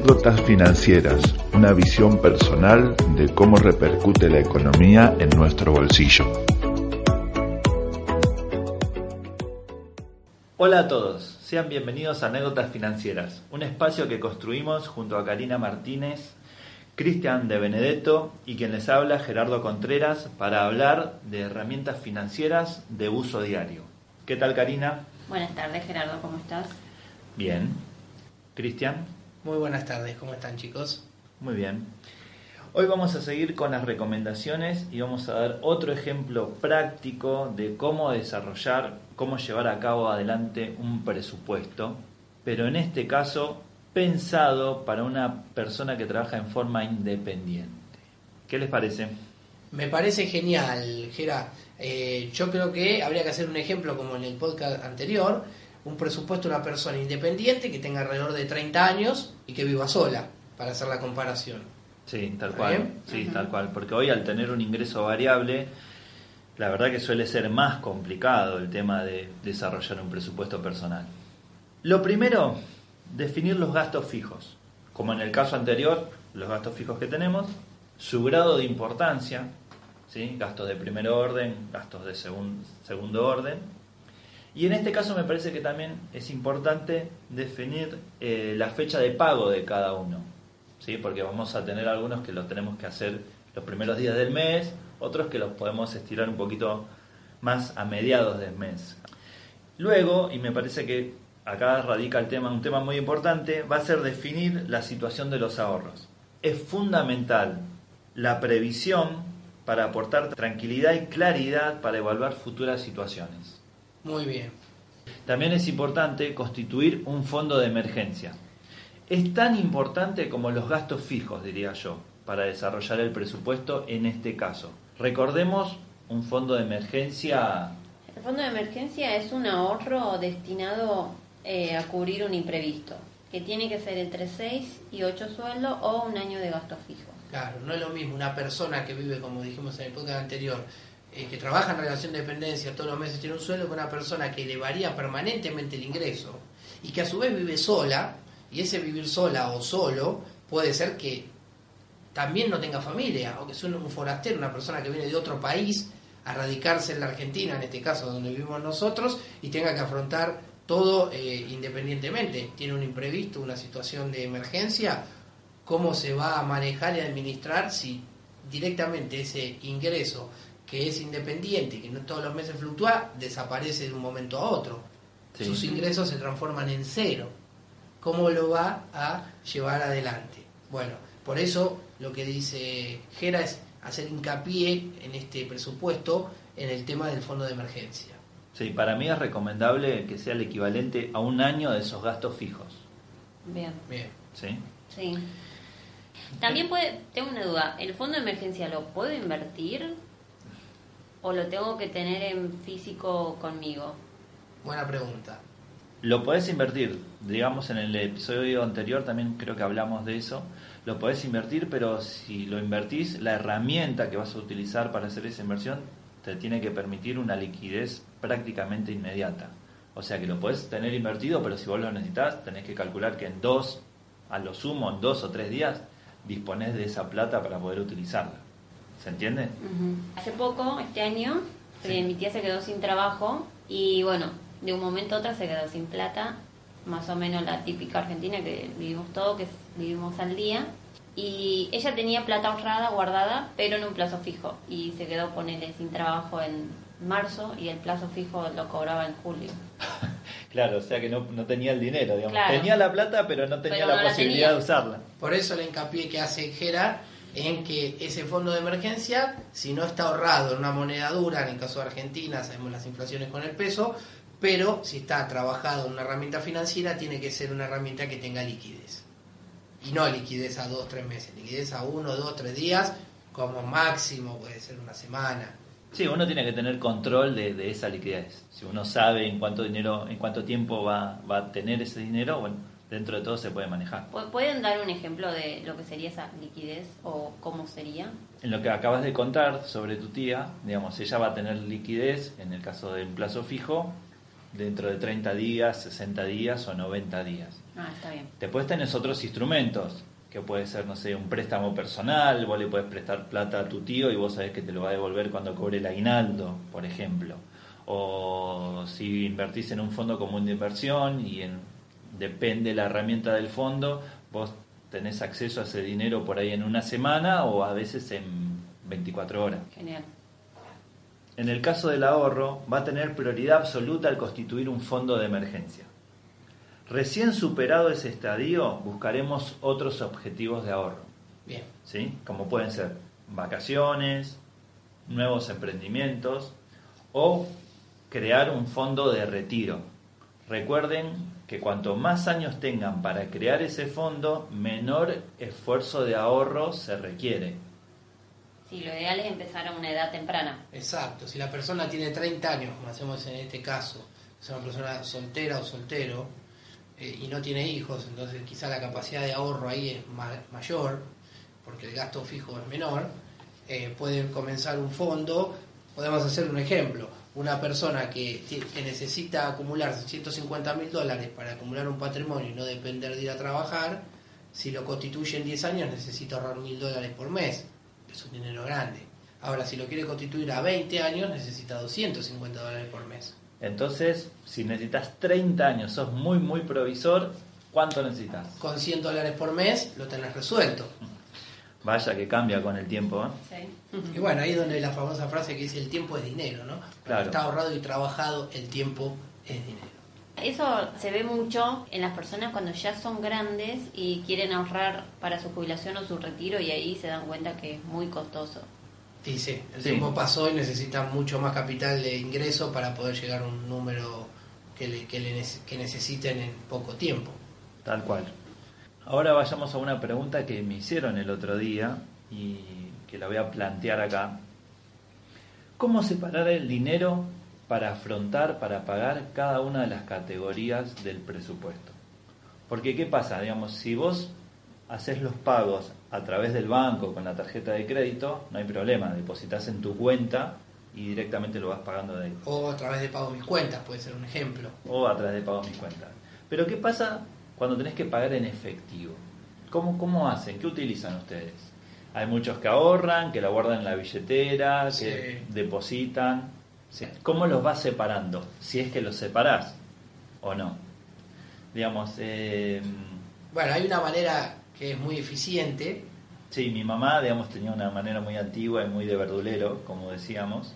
Anécdotas financieras, una visión personal de cómo repercute la economía en nuestro bolsillo. Hola a todos, sean bienvenidos a Anécdotas Financieras, un espacio que construimos junto a Karina Martínez, Cristian de Benedetto y quien les habla Gerardo Contreras para hablar de herramientas financieras de uso diario. ¿Qué tal Karina? Buenas tardes Gerardo, ¿cómo estás? Bien. Cristian. Muy buenas tardes, ¿cómo están chicos? Muy bien. Hoy vamos a seguir con las recomendaciones y vamos a dar otro ejemplo práctico de cómo desarrollar, cómo llevar a cabo adelante un presupuesto, pero en este caso pensado para una persona que trabaja en forma independiente. ¿Qué les parece? Me parece genial, Gera. Eh, yo creo que habría que hacer un ejemplo como en el podcast anterior, un presupuesto de una persona independiente que tenga alrededor de 30 años y que viva sola, para hacer la comparación. Sí, tal cual. Sí, tal cual. Porque hoy al tener un ingreso variable, la verdad que suele ser más complicado el tema de desarrollar un presupuesto personal. Lo primero, definir los gastos fijos. Como en el caso anterior, los gastos fijos que tenemos, su grado de importancia, ¿sí? gastos de primer orden, gastos de segundo orden, y en este caso me parece que también es importante definir eh, la fecha de pago de cada uno, ¿sí? porque vamos a tener algunos que los tenemos que hacer los primeros días del mes, otros que los podemos estirar un poquito más a mediados del mes. Luego, y me parece que acá radica el tema, un tema muy importante, va a ser definir la situación de los ahorros. Es fundamental la previsión para aportar tranquilidad y claridad para evaluar futuras situaciones. Muy bien. También es importante constituir un fondo de emergencia. Es tan importante como los gastos fijos, diría yo, para desarrollar el presupuesto en este caso. Recordemos un fondo de emergencia. El fondo de emergencia es un ahorro destinado eh, a cubrir un imprevisto, que tiene que ser entre 6 y 8 sueldos o un año de gastos fijos. Claro, no es lo mismo una persona que vive, como dijimos en el podcast anterior, eh, que trabaja en relación de dependencia todos los meses tiene un sueldo con una persona que le varía permanentemente el ingreso y que a su vez vive sola, y ese vivir sola o solo puede ser que también no tenga familia, o que sea un forastero, una persona que viene de otro país a radicarse en la Argentina, en este caso donde vivimos nosotros, y tenga que afrontar todo eh, independientemente. Tiene un imprevisto, una situación de emergencia, ¿cómo se va a manejar y administrar si directamente ese ingreso que es independiente y que no todos los meses fluctúa, desaparece de un momento a otro. Sus ingresos se transforman en cero. ¿Cómo lo va a llevar adelante? Bueno, por eso lo que dice Gera es hacer hincapié en este presupuesto en el tema del fondo de emergencia. Sí, para mí es recomendable que sea el equivalente a un año de esos gastos fijos. Bien. Bien. ¿Sí? Sí. También puede, tengo una duda, ¿el fondo de emergencia lo puedo invertir o lo tengo que tener en físico conmigo? Buena pregunta. Lo podés invertir, digamos en el episodio anterior también creo que hablamos de eso, lo podés invertir, pero si lo invertís, la herramienta que vas a utilizar para hacer esa inversión te tiene que permitir una liquidez prácticamente inmediata. O sea que lo podés tener invertido, pero si vos lo necesitas, tenés que calcular que en dos, a lo sumo, en dos o tres días, disponés de esa plata para poder utilizarla. ¿Se entiende? Hace poco, este año, eh, mi tía se quedó sin trabajo y bueno, de un momento a otro se quedó sin plata, más o menos la típica argentina que vivimos todo, que vivimos al día. Y ella tenía plata ahorrada, guardada, pero en un plazo fijo. Y se quedó, ponerle sin trabajo en marzo y el plazo fijo lo cobraba en julio. claro, o sea que no, no tenía el dinero, digamos. Claro. Tenía la plata, pero no tenía Pero la no la posibilidad tenía. de usarla. Por eso el hincapié que hace Gerard en que ese fondo de emergencia, si no está ahorrado en una moneda dura, en el caso de Argentina, sabemos las inflaciones con el peso, pero si está trabajado en una herramienta financiera, tiene que ser una herramienta que tenga liquidez. Y no liquidez a dos, tres meses, liquidez a uno, dos, tres días, como máximo puede ser una semana. Sí, uno tiene que tener control de, de esa liquidez. Si uno sabe en cuánto dinero, en cuánto tiempo va, va a tener ese dinero, bueno, dentro de todo se puede manejar. ¿Pu- ¿Pueden dar un ejemplo de lo que sería esa liquidez o cómo sería? En lo que acabas de contar sobre tu tía, digamos, ella va a tener liquidez, en el caso de un plazo fijo, dentro de 30 días, 60 días o 90 días. Ah, está bien. Después tenés otros instrumentos, que puede ser, no sé, un préstamo personal, vos le puedes prestar plata a tu tío y vos sabés que te lo va a devolver cuando cobre el aguinaldo, por ejemplo. O si invertís en un fondo común de inversión y en, depende la herramienta del fondo, vos tenés acceso a ese dinero por ahí en una semana o a veces en 24 horas. Genial. En el caso del ahorro, va a tener prioridad absoluta al constituir un fondo de emergencia. Recién superado ese estadio, buscaremos otros objetivos de ahorro, Bien. ¿sí? como pueden ser vacaciones, nuevos emprendimientos o crear un fondo de retiro. Recuerden que cuanto más años tengan para crear ese fondo, menor esfuerzo de ahorro se requiere. Sí, lo ideal es empezar a una edad temprana. Exacto, si la persona tiene 30 años, como hacemos en este caso, es una persona soltera o soltero eh, y no tiene hijos, entonces quizá la capacidad de ahorro ahí es ma- mayor, porque el gasto fijo es menor, eh, puede comenzar un fondo, podemos hacer un ejemplo, una persona que, que necesita acumular 150 mil dólares para acumular un patrimonio y no depender de ir a trabajar, si lo constituye en 10 años necesita ahorrar mil dólares por mes, es un dinero grande. Ahora, si lo quiere constituir a 20 años, necesita 250 dólares por mes. Entonces, si necesitas 30 años, sos muy, muy provisor, ¿cuánto necesitas? Con 100 dólares por mes lo tenés resuelto. Vaya que cambia con el tiempo. ¿eh? Sí. Y bueno, ahí es donde la famosa frase que dice el tiempo es dinero, ¿no? Cuando Claro. Está ahorrado y trabajado, el tiempo es dinero. Eso se ve mucho en las personas cuando ya son grandes y quieren ahorrar para su jubilación o su retiro y ahí se dan cuenta que es muy costoso. Y sí, el Sí. tiempo pasó y necesitan mucho más capital de ingreso para poder llegar a un número que, le, que, le nece- que necesiten en poco tiempo. Tal cual. Ahora vayamos a una pregunta que me hicieron el otro día y que la voy a plantear acá. ¿Cómo separar el dinero para afrontar, para pagar cada una de las categorías del presupuesto? Porque ¿qué pasa? Digamos, si vos haces los pagos a través del banco con la tarjeta de crédito, no hay problema, depositas en tu cuenta y directamente lo vas pagando de ahí. O a través de pago mis cuentas, puede ser un ejemplo. o a través de pago mis cuentas. Pero ¿qué pasa cuando tenés que pagar en efectivo? ¿Cómo, ¿Cómo hacen? ¿Qué utilizan ustedes? Hay muchos que ahorran, que lo guardan en la billetera, que depositan. Sí. ¿Cómo los vas separando? Si es que los separás o no. Digamos, eh, Bueno, hay una manera que es muy eficiente, sí, mi mamá, digamos, tenía una manera muy antigua y muy de verdulero, como decíamos,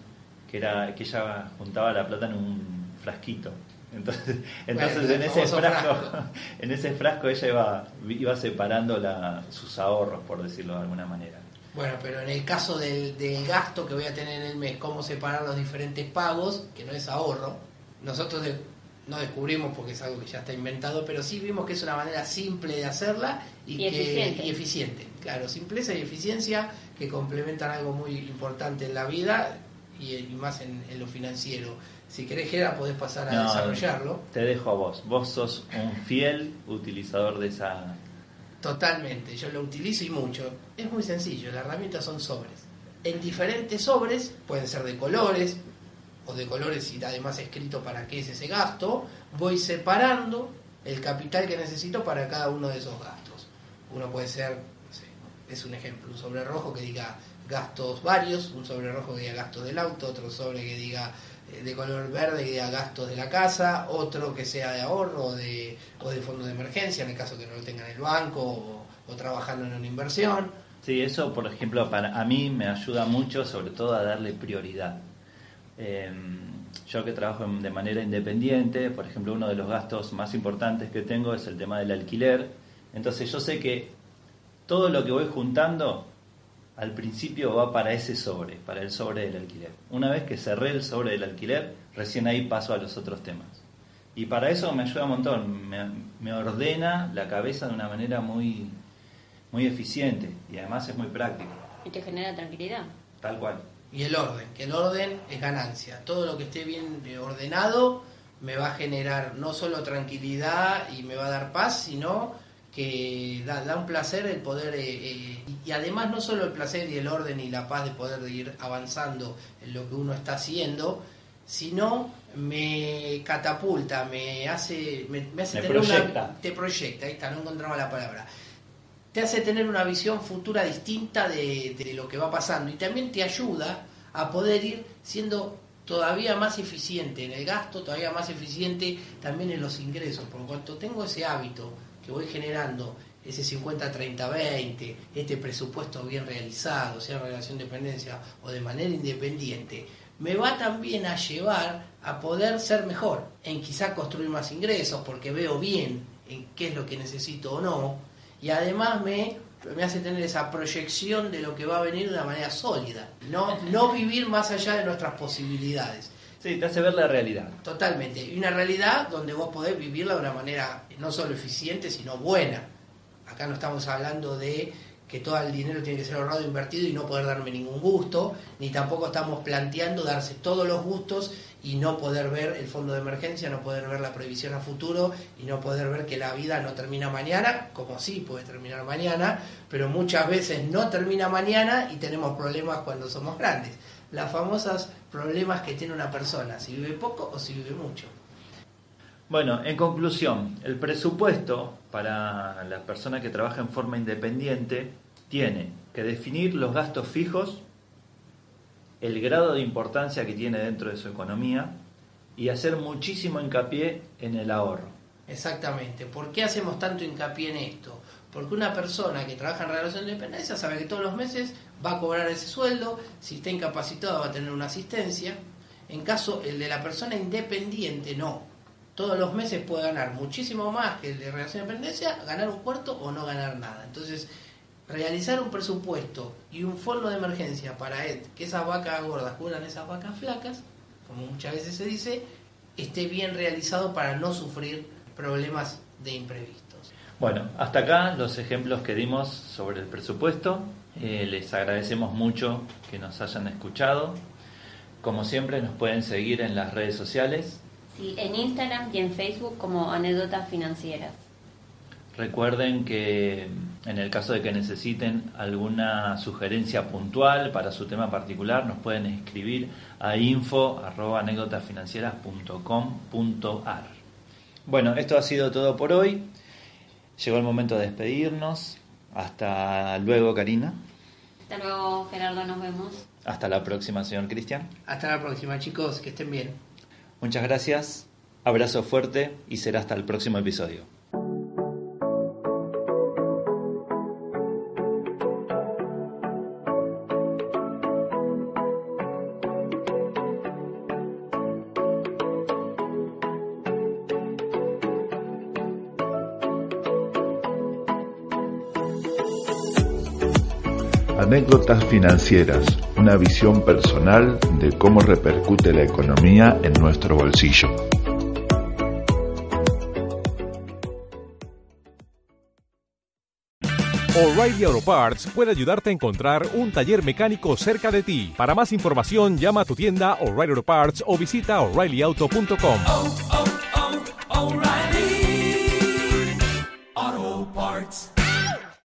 que era que ella juntaba la plata en un frasquito. Entonces, entonces Bueno, en ese frasco, frasco. en ese frasco ella iba, iba separando la, sus ahorros, por decirlo de alguna manera. Bueno, pero en el caso del, del gasto que voy a tener en el mes, cómo separar los diferentes pagos, que no es ahorro, nosotros de- no descubrimos porque es algo que ya está inventado, pero sí vimos que es una manera simple de hacerla y, Y que, eficiente. y eficiente. Claro, simpleza y eficiencia que complementan algo muy importante en la vida y, y más en, en lo financiero. Si querés, Gera, podés pasar a No, desarrollarlo. Te dejo a vos. Vos sos un fiel utilizador de esa... Totalmente, yo lo utilizo y mucho. Es muy sencillo, las herramientas son sobres. En diferentes sobres, pueden ser de colores, o de colores y además escrito para qué es ese gasto, voy separando el capital que necesito para cada uno de esos gastos. Uno puede ser, no sé, es un ejemplo, un sobre rojo que diga gastos varios, un sobre rojo que diga gastos del auto, otro sobre que diga eh, de color verde que diga gastos de la casa, otro que sea de ahorro o de, o de fondo de emergencia en el caso que no lo tenga en el banco o, trabajando en una inversión. Sí, eso, por ejemplo, para a mí me ayuda mucho, sobre todo a darle prioridad. Em, yo que trabajo de manera independiente, por ejemplo, uno de los gastos más importantes que tengo es el tema del alquiler. Entonces yo sé que todo lo que voy juntando al principio va para ese sobre, para el sobre del alquiler. Una vez que cerré el sobre del alquiler, recién ahí paso a los otros temas. Y para eso me ayuda un montón, me, ordena la cabeza de una manera muy, muy eficiente y además es muy práctico. Y te genera tranquilidad. Tal cual. Y el orden, que el orden es ganancia. Todo lo que esté bien ordenado me va a generar no solo tranquilidad y me va a dar paz, sino que da, un placer el poder, eh, eh, y además no solo el placer y el orden y la paz de poder ir avanzando en lo que uno está haciendo, sino me catapulta, me hace, me, hace tener una, te proyecta, ahí está, no encontraba la palabra, te hace tener una visión futura distinta de, de lo que va pasando y también te ayuda a poder ir siendo todavía más eficiente en el gasto, todavía más eficiente también en los ingresos, por cuanto tengo ese hábito que voy generando ese 50-30-20, este presupuesto bien realizado, sea en relación de dependencia o de manera independiente, me va también a llevar a poder ser mejor, en quizá construir más ingresos, porque veo bien en qué es lo que necesito o no, y además me, me hace tener esa proyección de lo que va a venir de una manera sólida, no, no vivir más allá de nuestras posibilidades. Sí, te hace ver la realidad. Totalmente. Y una realidad donde vos podés vivirla de una manera no solo eficiente, sino buena. Acá no estamos hablando de que todo el dinero tiene que ser ahorrado e invertido y no poder darme ningún gusto, ni tampoco estamos planteando darse todos los gustos y no poder ver el fondo de emergencia, no poder ver la previsión a futuro y no poder ver que la vida no termina mañana, como sí puede terminar mañana, pero muchas veces no termina mañana y tenemos problemas cuando somos grandes las famosas problemas que tiene una persona, si vive poco o si vive mucho. Bueno, en conclusión, el presupuesto para la persona que trabaja en forma independiente tiene que definir los gastos fijos, el grado de importancia que tiene dentro de su economía y hacer muchísimo hincapié en el ahorro. Exactamente. ¿Por qué hacemos tanto hincapié en esto? Porque una persona que trabaja en relación de dependencia sabe que todos los meses va a cobrar ese sueldo, si está incapacitado va a tener una asistencia. En caso el de la persona independiente, no. Todos los meses puede ganar muchísimo más que el de relación de dependencia, ganar un cuarto o no ganar nada. Entonces, realizar un presupuesto y un fondo de emergencia para que esas vacas gordas cubran esas vacas flacas, como muchas veces se dice, esté bien realizado para no sufrir problemas de imprevistos. Bueno, hasta acá los ejemplos que dimos sobre el presupuesto. Eh, les agradecemos mucho que nos hayan escuchado. Como siempre, nos pueden seguir en las redes sociales. Sí, en Instagram y en Facebook como anécdotas financieras. Recuerden que en el caso de que necesiten alguna sugerencia puntual para su tema particular, nos pueden escribir a info.anécdotasfinancieras.com.ar. Bueno, esto ha sido todo por hoy. Llegó el momento de despedirnos. Hasta luego, Karina. Hasta luego, Gerardo, nos vemos. Hasta la próxima, señor Cristian. Hasta la próxima, chicos, que estén bien. Muchas gracias, abrazo fuerte y será hasta el próximo episodio. Anécdotas financieras, una visión personal de cómo repercute la economía en nuestro bolsillo. O'Reilly Auto Parts puede ayudarte a encontrar un taller mecánico cerca de ti. Para más información, llama a tu tienda O'Reilly Auto Parts o visita oreillyauto.com.